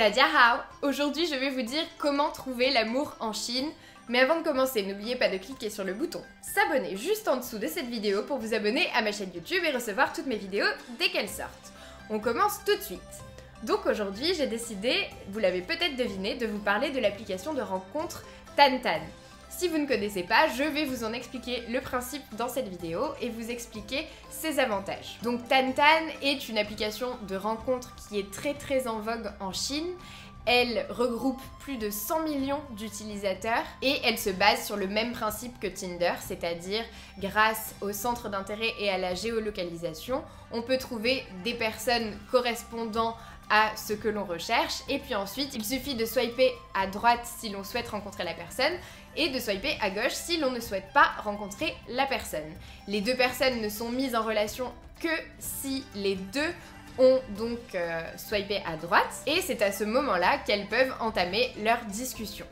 Hao Aujourd'hui, je vais vous dire comment trouver l'amour en Chine. Mais avant de commencer, n'oubliez pas de cliquer sur le bouton s'abonner juste en dessous de cette vidéo pour vous abonner à ma chaîne YouTube et recevoir toutes mes vidéos dès qu'elles sortent. On commence tout de suite. Donc aujourd'hui, j'ai décidé, vous l'avez peut-être deviné, de vous parler de l'application de rencontre Tantan. Si vous ne connaissez pas, je vais vous en expliquer le principe dans cette vidéo et vous expliquer ses avantages. Donc Tantan est une application de rencontre qui est très très en vogue en Chine. Elle regroupe plus de 100 millions d'utilisateurs et elle se base sur le même principe que Tinder, c'est-à-dire grâce au centre d'intérêt et à la géolocalisation, on peut trouver des personnes correspondant à ce que l'on recherche. Et puis ensuite, il suffit de swiper à droite si l'on souhaite rencontrer la personne et de swiper à gauche si l'on ne souhaite pas rencontrer la personne. Les deux personnes ne sont mises en relation que si les deux ont donc euh, swipé à droite et c'est à ce moment-là qu'elles peuvent entamer leur discussion.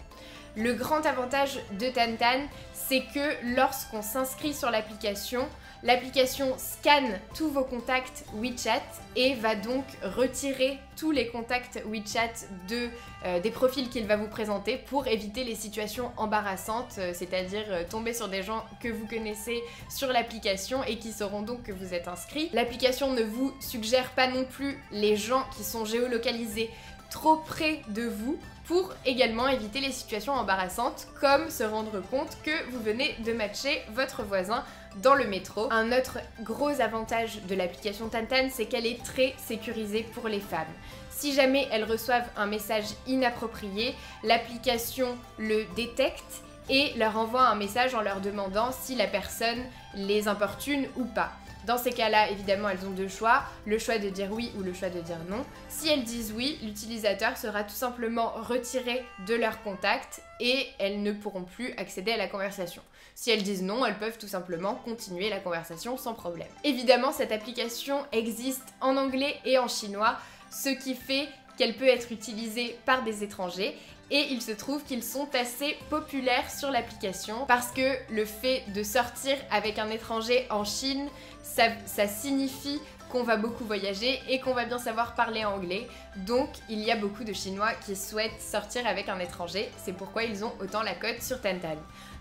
Le grand avantage de Tantan, c'est que lorsqu'on s'inscrit sur l'application, l'application scanne tous vos contacts WeChat et va donc retirer tous les contacts WeChat de, euh, des profils qu'il va vous présenter pour éviter les situations embarrassantes, euh, c'est-à-dire euh, tomber sur des gens que vous connaissez sur l'application et qui sauront donc que vous êtes inscrit. L'application ne vous suggère pas non plus les gens qui sont géolocalisés trop près de vous pour également éviter les situations embarrassantes comme se rendre compte que vous venez de matcher votre voisin dans le métro. Un autre gros avantage de l'application Tantan, c'est qu'elle est très sécurisée pour les femmes. Si jamais elles reçoivent un message inapproprié, l'application le détecte et leur envoie un message en leur demandant si la personne les importune ou pas. Dans ces cas-là, évidemment, elles ont deux choix, le choix de dire oui ou le choix de dire non. Si elles disent oui, l'utilisateur sera tout simplement retiré de leur contact et elles ne pourront plus accéder à la conversation. Si elles disent non, elles peuvent tout simplement continuer la conversation sans problème. Évidemment, cette application existe en anglais et en chinois, ce qui fait qu'elle peut être utilisée par des étrangers et il se trouve qu'ils sont assez populaires sur l'application parce que le fait de sortir avec un étranger en Chine, ça, signifie qu'on va beaucoup voyager et qu'on va bien savoir parler anglais. Donc il y a beaucoup de Chinois qui souhaitent sortir avec un étranger, c'est pourquoi ils ont autant la cote sur Tantan.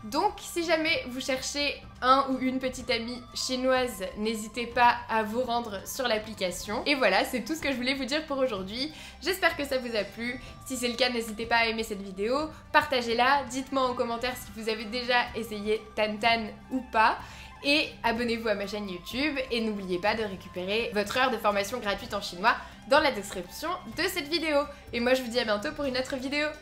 Donc si jamais vous cherchez un ou une petite amie chinoise, n'hésitez pas à vous rendre sur l'application. Et voilà, c'est tout ce que je voulais vous dire pour aujourd'hui. J'espère que ça vous a plu. Si c'est le cas, n'hésitez pas à aimer cette vidéo, partagez-la, dites-moi en commentaire si vous avez déjà essayé Tantan ou pas et abonnez-vous à ma chaîne YouTube et n'oubliez pas de récupérer votre heure de formation gratuite en chinois dans la description de cette vidéo. Et moi je vous dis à bientôt pour une autre vidéo.